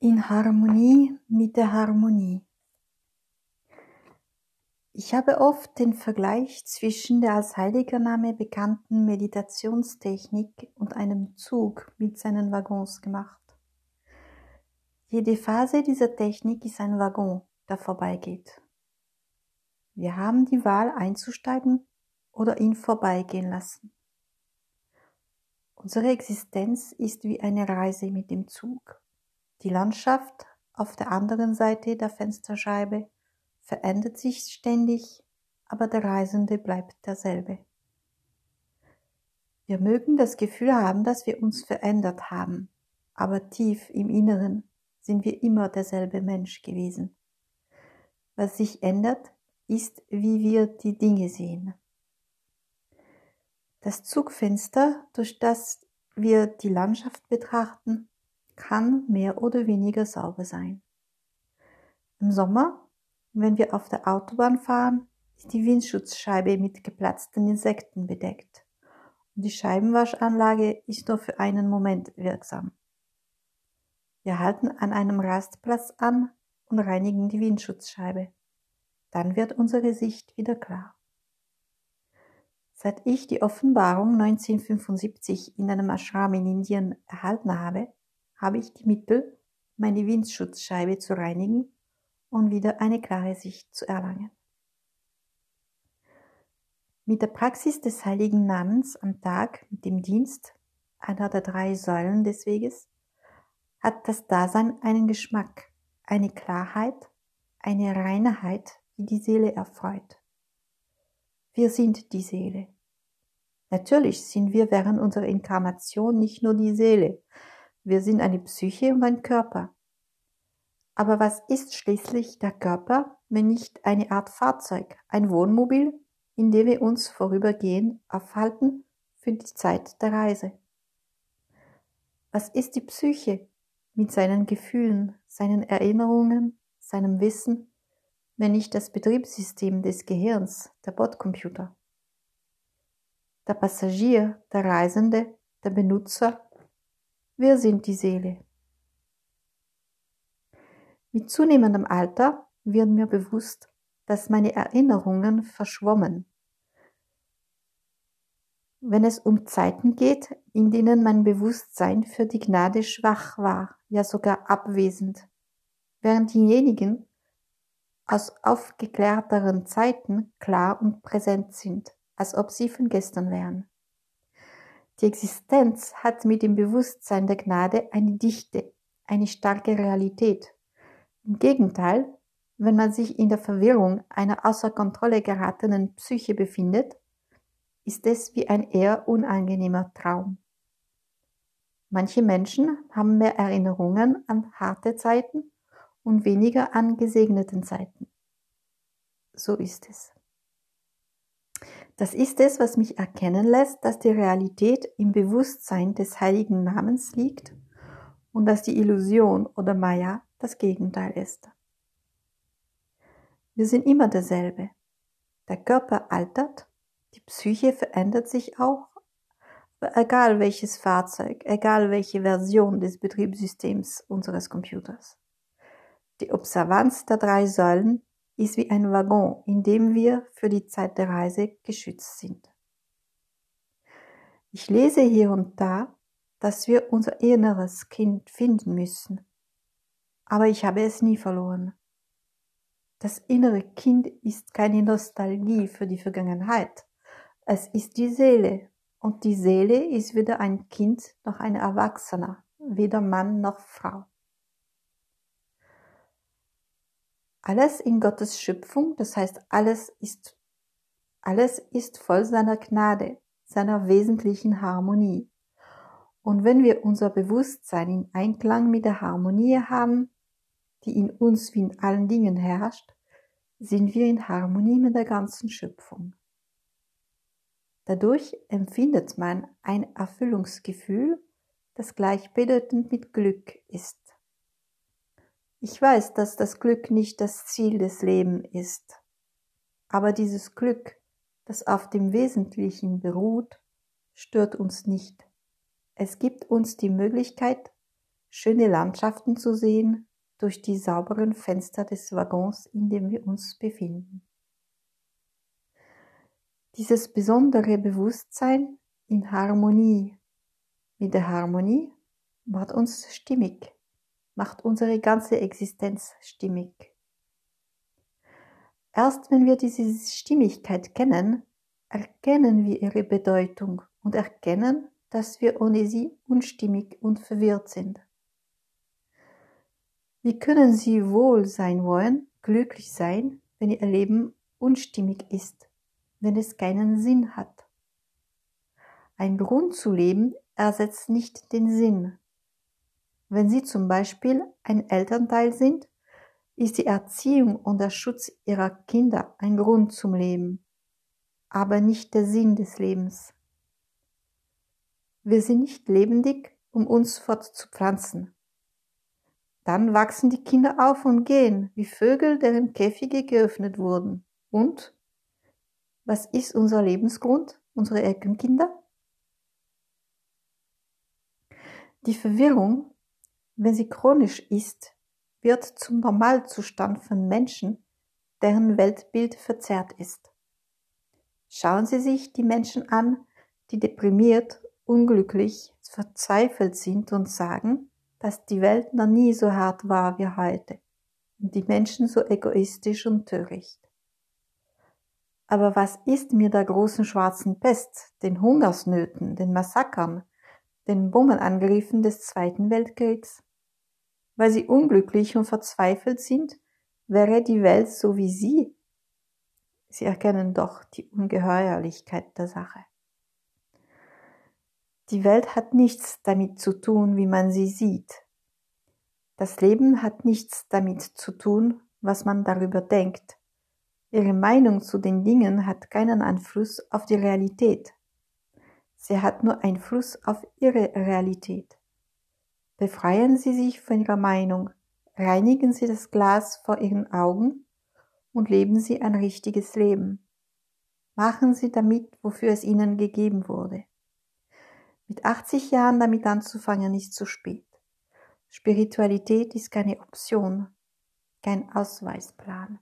in Harmonie mit der Harmonie. Ich habe oft den Vergleich zwischen der als heiliger Name bekannten Meditationstechnik und einem Zug mit seinen Waggons gemacht. Jede Phase dieser Technik ist ein Waggon, der vorbeigeht. Wir haben die Wahl einzusteigen oder ihn vorbeigehen lassen. Unsere Existenz ist wie eine Reise mit dem Zug. Die Landschaft auf der anderen Seite der Fensterscheibe verändert sich ständig, aber der Reisende bleibt derselbe. Wir mögen das Gefühl haben, dass wir uns verändert haben, aber tief im Inneren sind wir immer derselbe Mensch gewesen. Was sich ändert, ist, wie wir die Dinge sehen. Das Zugfenster, durch das wir die Landschaft betrachten, kann mehr oder weniger sauber sein. Im Sommer, wenn wir auf der Autobahn fahren, ist die Windschutzscheibe mit geplatzten Insekten bedeckt und die Scheibenwaschanlage ist nur für einen Moment wirksam. Wir halten an einem Rastplatz an und reinigen die Windschutzscheibe. Dann wird unsere Sicht wieder klar. Seit ich die Offenbarung 1975 in einem Ashram in Indien erhalten habe, habe ich die Mittel, meine Windschutzscheibe zu reinigen und wieder eine klare Sicht zu erlangen. Mit der Praxis des heiligen Namens am Tag mit dem Dienst, einer der drei Säulen des Weges, hat das Dasein einen Geschmack, eine Klarheit, eine Reinheit, die die Seele erfreut. Wir sind die Seele. Natürlich sind wir während unserer Inkarnation nicht nur die Seele, wir sind eine Psyche und ein Körper. Aber was ist schließlich der Körper, wenn nicht eine Art Fahrzeug, ein Wohnmobil, in dem wir uns vorübergehend aufhalten für die Zeit der Reise? Was ist die Psyche mit seinen Gefühlen, seinen Erinnerungen, seinem Wissen, wenn nicht das Betriebssystem des Gehirns, der Bordcomputer? Der Passagier, der Reisende, der Benutzer wir sind die Seele. Mit zunehmendem Alter wird mir bewusst, dass meine Erinnerungen verschwommen. Wenn es um Zeiten geht, in denen mein Bewusstsein für die Gnade schwach war, ja sogar abwesend, während diejenigen aus aufgeklärteren Zeiten klar und präsent sind, als ob sie von gestern wären. Die Existenz hat mit dem Bewusstsein der Gnade eine Dichte, eine starke Realität. Im Gegenteil, wenn man sich in der Verwirrung einer außer Kontrolle geratenen Psyche befindet, ist es wie ein eher unangenehmer Traum. Manche Menschen haben mehr Erinnerungen an harte Zeiten und weniger an gesegneten Zeiten. So ist es. Das ist es, was mich erkennen lässt, dass die Realität im Bewusstsein des heiligen Namens liegt und dass die Illusion oder Maya das Gegenteil ist. Wir sind immer derselbe. Der Körper altert, die Psyche verändert sich auch, egal welches Fahrzeug, egal welche Version des Betriebssystems unseres Computers. Die Observanz der drei Säulen ist wie ein Waggon, in dem wir für die Zeit der Reise geschützt sind. Ich lese hier und da, dass wir unser inneres Kind finden müssen, aber ich habe es nie verloren. Das innere Kind ist keine Nostalgie für die Vergangenheit, es ist die Seele, und die Seele ist weder ein Kind noch ein Erwachsener, weder Mann noch Frau. Alles in Gottes Schöpfung, das heißt, alles ist, alles ist voll seiner Gnade, seiner wesentlichen Harmonie. Und wenn wir unser Bewusstsein in Einklang mit der Harmonie haben, die in uns wie in allen Dingen herrscht, sind wir in Harmonie mit der ganzen Schöpfung. Dadurch empfindet man ein Erfüllungsgefühl, das gleichbedeutend mit Glück ist. Ich weiß, dass das Glück nicht das Ziel des Lebens ist, aber dieses Glück, das auf dem Wesentlichen beruht, stört uns nicht. Es gibt uns die Möglichkeit, schöne Landschaften zu sehen durch die sauberen Fenster des Waggons, in dem wir uns befinden. Dieses besondere Bewusstsein in Harmonie mit der Harmonie macht uns stimmig, macht unsere ganze Existenz stimmig. Erst wenn wir diese Stimmigkeit kennen, erkennen wir ihre Bedeutung und erkennen, dass wir ohne sie unstimmig und verwirrt sind. Wie können Sie wohl sein wollen, glücklich sein, wenn Ihr Leben unstimmig ist, wenn es keinen Sinn hat? Ein Grund zu leben ersetzt nicht den Sinn. Wenn Sie zum Beispiel ein Elternteil sind, ist die Erziehung und der Schutz Ihrer Kinder ein Grund zum Leben, aber nicht der Sinn des Lebens. Wir sind nicht lebendig, um uns fortzupflanzen. Dann wachsen die Kinder auf und gehen, wie Vögel, deren Käfige geöffnet wurden. Und? Was ist unser Lebensgrund, unsere Eckenkinder? Die Verwirrung, wenn sie chronisch ist, wird zum Normalzustand von Menschen, deren Weltbild verzerrt ist. Schauen Sie sich die Menschen an, die deprimiert, unglücklich, verzweifelt sind und sagen, dass die Welt noch nie so hart war wie heute und die Menschen so egoistisch und töricht. Aber was ist mir der großen schwarzen Pest, den Hungersnöten, den Massakern, den Bombenangriffen des Zweiten Weltkriegs? Weil sie unglücklich und verzweifelt sind, wäre die Welt so wie sie. Sie erkennen doch die Ungeheuerlichkeit der Sache. Die Welt hat nichts damit zu tun, wie man sie sieht. Das Leben hat nichts damit zu tun, was man darüber denkt. Ihre Meinung zu den Dingen hat keinen Einfluss auf die Realität. Sie hat nur Einfluss auf Ihre Realität. Befreien Sie sich von Ihrer Meinung, reinigen Sie das Glas vor Ihren Augen und leben Sie ein richtiges Leben. Machen Sie damit, wofür es Ihnen gegeben wurde. Mit 80 Jahren damit anzufangen ist zu spät. Spiritualität ist keine Option, kein Ausweisplan.